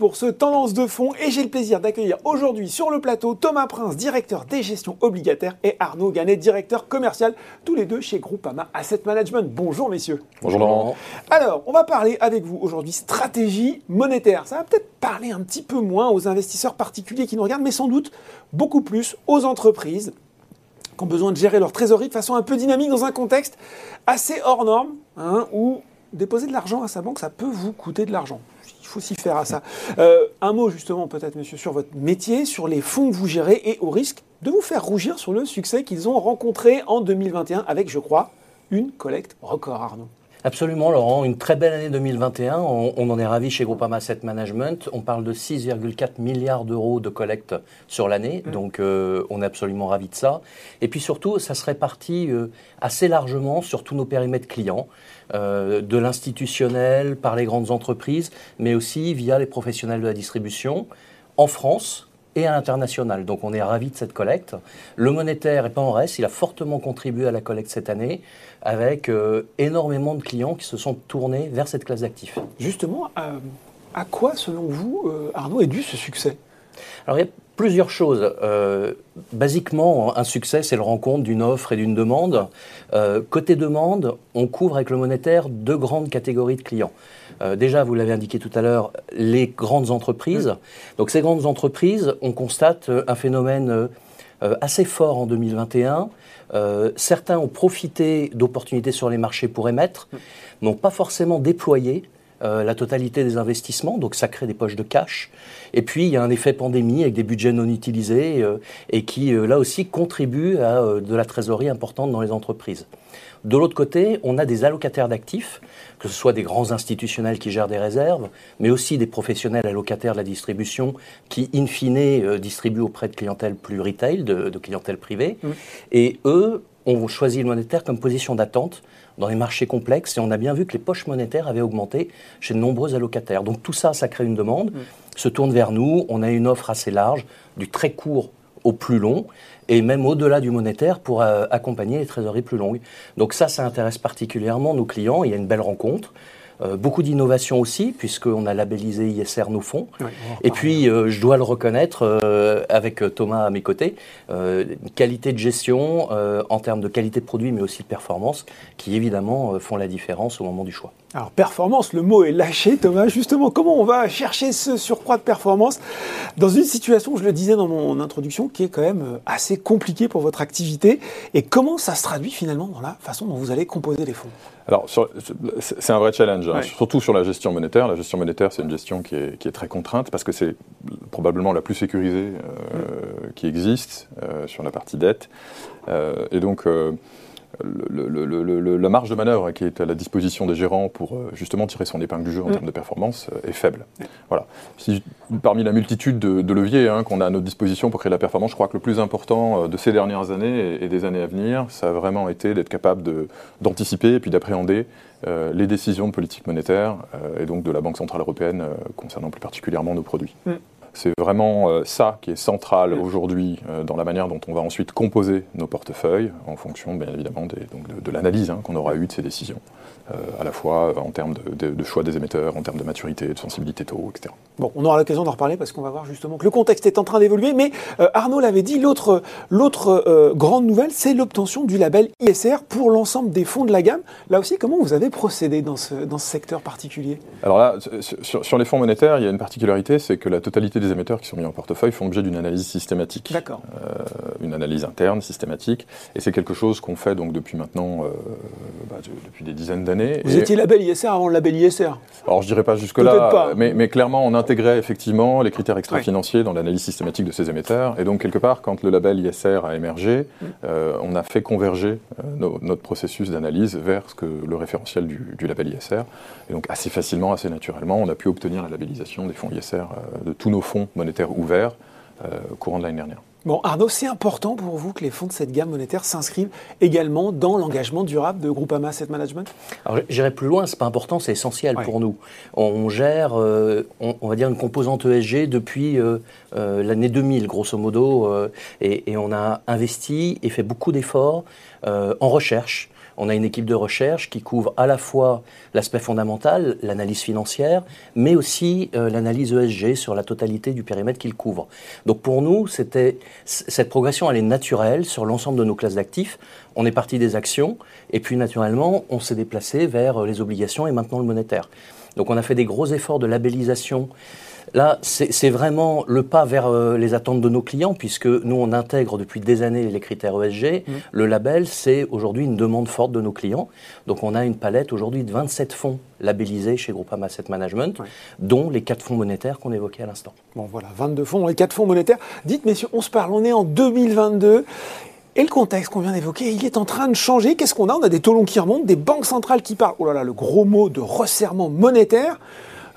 Pour ce Tendance de fond et j'ai le plaisir d'accueillir aujourd'hui sur le plateau Thomas Prince, directeur des gestions obligataires et Arnaud Ganet, directeur commercial, tous les deux chez Groupama Asset Management. Bonjour messieurs. Bonjour Laurent. Alors, on va parler avec vous aujourd'hui stratégie monétaire. Ça va peut-être parler un petit peu moins aux investisseurs particuliers qui nous regardent, mais sans doute beaucoup plus aux entreprises qui ont besoin de gérer leur trésorerie de façon un peu dynamique dans un contexte assez hors norme, hein, où déposer de l'argent à sa banque, ça peut vous coûter de l'argent faut s'y faire à ça. Euh, un mot justement peut-être, monsieur, sur votre métier, sur les fonds que vous gérez et au risque de vous faire rougir sur le succès qu'ils ont rencontré en 2021 avec, je crois, une collecte record, Arnaud. Absolument, Laurent. Une très belle année 2021. On, en est ravi chez Groupama Asset Management. On parle de 6,4 milliards d'euros de collecte sur l'année. Mmh. Donc, euh, on est absolument ravi de ça. Et puis surtout, ça se répartit euh, assez largement sur tous nos périmètres clients. Euh, de l'institutionnel par les grandes entreprises, mais aussi via les professionnels de la distribution en France et à l'international. Donc on est ravis de cette collecte. Le monétaire n'est pas en reste, il a fortement contribué à la collecte cette année avec euh, énormément de clients qui se sont tournés vers cette classe d'actifs. Justement, euh, à quoi, selon vous, Arnaud, est dû ce succès? Alors il y a plusieurs choses. Euh, basiquement, un succès, c'est le rencontre d'une offre et d'une demande. Euh, côté demande, on couvre avec le monétaire deux grandes catégories de clients. Euh, déjà, vous l'avez indiqué tout à l'heure, les grandes entreprises. Donc ces grandes entreprises, on constate un phénomène assez fort en 2021. certains ont profité d'opportunités sur les marchés pour émettre, n'ont pas forcément déployé euh, la totalité des investissements, donc ça crée des poches de cash. Et puis il y a un effet pandémie avec des budgets non utilisés euh, et qui euh, là aussi contribue à de la trésorerie importante dans les entreprises. De l'autre côté, on a des allocataires d'actifs, que ce soit des grands institutionnels qui gèrent des réserves, mais aussi des professionnels allocataires de la distribution qui, in fine, distribuent auprès de clientèle plus retail, de, clientèle privée. Mmh. Et eux ont choisi le monétaire comme position d'attente dans les marchés complexes et on a bien vu que les poches monétaires avaient augmenté chez de nombreux allocataires. Donc tout ça, ça crée une demande, mm. se tourne vers nous, on a une offre assez large, du très court au plus long, et même au-delà du monétaire pour euh, accompagner les trésoreries plus longues. Donc ça, ça intéresse particulièrement nos clients, il y a une belle rencontre. Euh, beaucoup d'innovation aussi, puisqu'on a labellisé ISR nos fonds. et puis, euh, je dois le reconnaître, euh, avec Thomas à mes côtés, une qualité de gestion en termes de qualité de produit, mais aussi de performance, qui évidemment font la différence au moment du choix. Alors performance, le mot est lâché Thomas. Justement, comment on va chercher ce surcroît de performance dans une situation, je le disais dans mon introduction, qui est quand même assez compliquée pour votre activité? Et comment ça se traduit finalement dans la façon dont vous allez composer les fonds? Alors c'est un vrai challenge, surtout sur la gestion monétaire. La gestion monétaire, c'est une gestion qui est, très contrainte parce que c'est probablement la plus sécurisée euh, mm. qui existe euh, sur la partie dette. Euh, et donc le, la marge de manœuvre qui est à la disposition des gérants pour euh, justement tirer son épingle du jeu en mm. termes de performance euh, est faible. Voilà. Si, parmi la multitude de, leviers hein, qu'on a à notre disposition pour créer la performance, je crois que le plus important euh, de ces dernières années et, des années à venir, ça a vraiment été d'être capable d'anticiper et puis d'appréhender les décisions de politique monétaire et donc de la Banque Centrale Européenne concernant plus particulièrement nos produits. Mm. C'est vraiment euh, ça qui est central aujourd'hui euh, dans la manière dont on va ensuite composer nos portefeuilles en fonction, bien évidemment, de, l'analyse hein, qu'on aura eue de ces décisions. Euh, à la fois en termes de, choix des émetteurs, en termes de maturité, de sensibilité taux, etc. Bon, on aura l'occasion d'en reparler parce qu'on va voir justement que le contexte est en train d'évoluer, mais euh, Arnaud l'avait dit, l'autre, euh, grande nouvelle, c'est l'obtention du label ISR pour l'ensemble des fonds de la gamme. Là aussi, comment vous avez procédé dans ce, dans ce secteur particulier? Alors là, sur, les fonds monétaires, il y a une particularité, c'est que la totalité des émetteurs qui sont mis en portefeuille font l'objet d'une analyse systématique. D'accord. une analyse interne, systématique, et c'est quelque chose qu'on fait donc depuis maintenant, bah, depuis des dizaines d'années vous étiez label ISR avant le label ISR Alors je dirais pas jusque-là, mais, mais, clairement on intégrait effectivement les critères extra-financiers dans l'analyse systématique de ces émetteurs. Et donc quelque part, quand le label ISR a émergé, mm. euh, on a fait converger euh, notre processus d'analyse vers ce que, le référentiel du, label ISR. Et donc assez facilement, assez naturellement, on a pu obtenir la labellisation des fonds ISR, euh, de tous nos fonds monétaires ouverts au courant de l'année dernière. Bon, Arnaud, c'est important pour vous que les fonds de cette gamme monétaire s'inscrivent également dans l'engagement durable de Groupama Asset Management? Alors, j'irai plus loin, c'est pas important, c'est essentiel pour nous. On gère, euh, on, va dire, une composante ESG depuis euh, euh, l'année 2000, grosso modo, et, et, on a investi et fait beaucoup d'efforts en recherche On a une équipe de recherche qui couvre à la fois l'aspect fondamental, l'analyse financière, mais aussi euh, l'analyse ESG sur la totalité du périmètre qu'il couvre. Donc pour nous, c'était cette progression, elle est naturelle sur l'ensemble de nos classes d'actifs. On est parti des actions, et puis naturellement, on s'est déplacé vers les obligations et maintenant le monétaire. Donc on a fait des gros efforts de labellisation Là, c'est vraiment le pas vers euh, les attentes de nos clients, puisque nous, on intègre depuis des années les critères ESG. Mmh. Le label, c'est aujourd'hui une demande forte de nos clients. Donc, on a une palette aujourd'hui de 27 fonds labellisés chez Groupama Asset Management, dont les quatre fonds monétaires qu'on évoquait à l'instant. Bon, voilà, 22 fonds, les quatre fonds monétaires. Dites, messieurs, on se parle, on est en 2022. Et le contexte qu'on vient d'évoquer, il est en train de changer. Qu'est-ce qu'on a? On a des taux longs qui remontent, des banques centrales qui parlent, oh là là, le gros mot de resserrement monétaire.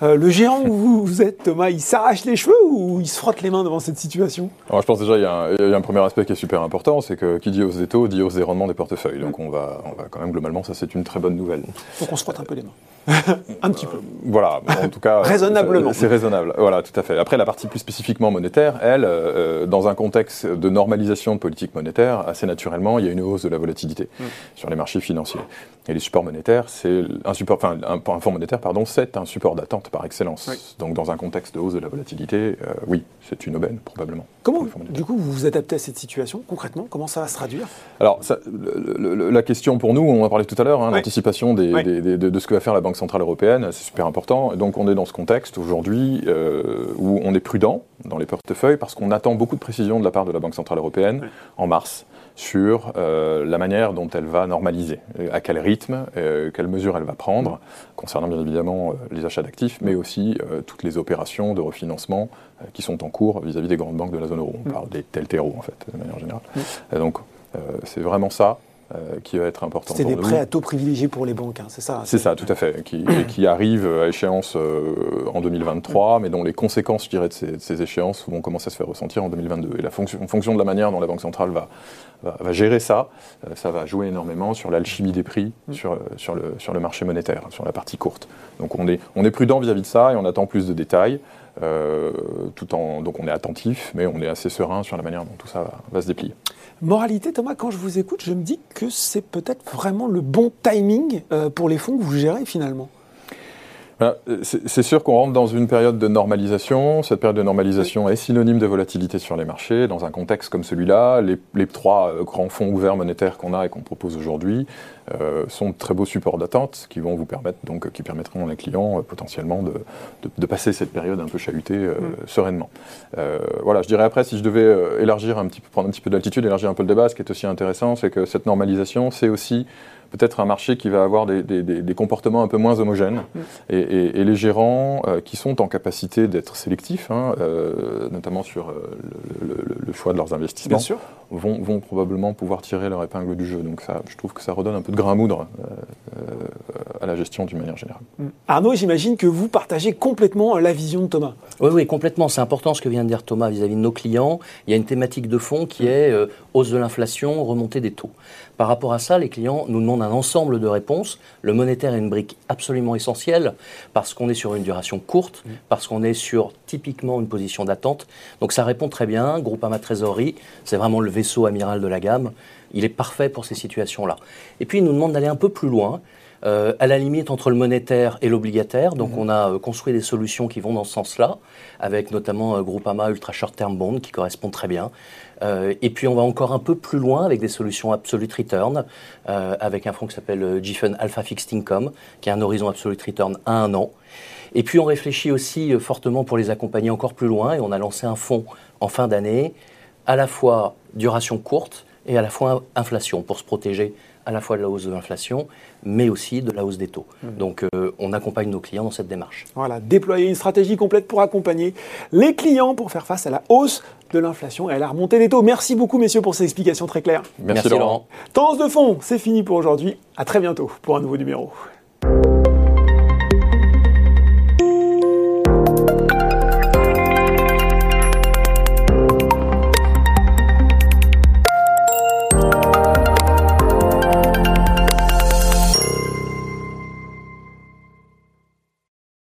Euh, le géant où vous, êtes, Thomas, il s'arrache les cheveux ou il se frotte les mains devant cette situation Alors, Je pense déjà qu'il y, y, a un premier aspect qui est super important, c'est que qui dit hausse des taux dit hausse des rendements des portefeuilles. Donc on va, on va quand même globalement, ça c'est une très bonne nouvelle. Donc on se frotte un peu les mains. un petit peu. voilà, en tout cas. Raisonnablement. C'est raisonnable, voilà, tout à fait. Après, la partie plus spécifiquement monétaire, elle, euh, dans un contexte de normalisation de politique monétaire, assez naturellement, il y a une hausse de la volatilité mm. sur les marchés financiers. Et les supports monétaires, c'est un support, enfin, un, un, fonds monétaire, pardon, c'est un support d'attente par excellence. Donc, dans un contexte de hausse de la volatilité, euh, oui, c'est une aubaine, probablement. Comment, du coup, vous vous adaptez à cette situation concrètement? Comment ça va se traduire? Alors, ça, la question pour nous, on en parlait tout à l'heure, hein, l'anticipation de, ce que va faire la Banque Centrale Européenne, c'est super important. donc, on est dans ce contexte aujourd'hui euh, où on est prudent dans les portefeuilles parce qu'on attend beaucoup de précisions de la part de la Banque Centrale Européenne en mars sur euh, la manière dont elle va normaliser, à quel rythme, euh, quelles mesures elle va prendre, concernant bien évidemment euh, les achats d'actifs, mais aussi toutes les opérations de refinancement qui sont en cours vis-à-vis des grandes banques de la zone euro. On parle des TLTRO en fait, de manière générale. donc c'est vraiment ça euh, qui va être important. C'est des prêts à taux privilégiés pour les banques, hein, c'est ça C'est ça, tout à fait, qui, qui arrivent à échéance euh, en 2023, mais dont les conséquences, je dirais, de ces, échéances vont commencer à se faire ressentir en 2022. Et la fonction, en fonction de la manière dont la Banque centrale va, va, gérer ça, euh, ça va jouer énormément sur l'alchimie des prix, mm. sur, sur, le, sur le marché monétaire, sur la partie courte. Donc on est, on est prudent vis-à-vis de ça et on attend plus de détails. tout en, donc on est attentif, mais on est assez serein sur la manière dont tout ça va se déplier. Moralité, Thomas, quand je vous écoute, je me dis que c'est peut-être vraiment le bon timing euh, pour les fonds que vous gérez finalement. Ben, c'est sûr qu'on rentre dans une période de normalisation. Cette période de normalisation est synonyme de volatilité sur les marchés. Dans un contexte comme celui-là, les, trois euh, grands fonds ouverts monétaires qu'on a et qu'on propose aujourd'hui euh, sont de très beaux supports d'attente qui vont vous permettre, donc, qui permettront à les clients potentiellement de, passer cette période un peu chahutée mm. sereinement. voilà, je dirais après, si je devais élargir un petit peu, prendre un petit peu d'altitude, élargir un peu le débat, ce qui est aussi intéressant, c'est que cette normalisation, c'est aussi peut-être un marché qui va avoir des, comportements un peu moins homogènes. Mm. Et, les gérants euh, qui sont en capacité d'être sélectifs, hein, euh, notamment sur euh, le, choix de leurs investissements, Vont, vont, probablement pouvoir tirer leur épingle du jeu. Donc ça, je trouve que ça redonne un peu de grain à moudre à la gestion d'une manière générale. Mm. Arnaud, j'imagine que vous partagez complètement la vision de Thomas. Oui, oui, complètement. C'est important ce que vient de dire Thomas vis-à-vis de nos clients. Il y a une thématique de fond qui est hausse de l'inflation, remontée des taux. Par rapport à ça, les clients nous demandent un ensemble de réponses. Le monétaire est une brique absolument essentielle parce qu'on est sur une duration courte, mmh. parce qu'on est sur typiquement une position d'attente. Donc ça répond très bien. Groupama Trésorerie, c'est vraiment le vaisseau amiral de la gamme. Il est parfait pour ces situations-là. Et puis, il nous demande d'aller un peu plus loin. Euh, à la limite entre le monétaire et l'obligataire. Donc, mmh. on a euh, construit des solutions qui vont dans ce sens-là, avec notamment euh, Groupama Ultra Short Term Bond qui correspond très bien. Et puis on va encore un peu plus loin avec des solutions Absolute Return, avec un fonds qui s'appelle GFUN Alpha Fixed Income, qui a un horizon Absolute Return à un an. Et puis on réfléchit aussi fortement pour les accompagner encore plus loin, et on a lancé un fonds en fin d'année, à la fois duration courte et à la fois inflation, pour se protéger à la fois de la hausse de l'inflation, mais aussi de la hausse des taux. Mmh. Donc on accompagne nos clients dans cette démarche. Voilà, déployer une stratégie complète pour accompagner les clients pour faire face à la hausse de l'inflation et à la remontée des taux. Merci beaucoup, messieurs, pour ces explications très claires. Merci, Laurent. Tendance de fond, c'est fini pour aujourd'hui. À très bientôt pour un nouveau numéro.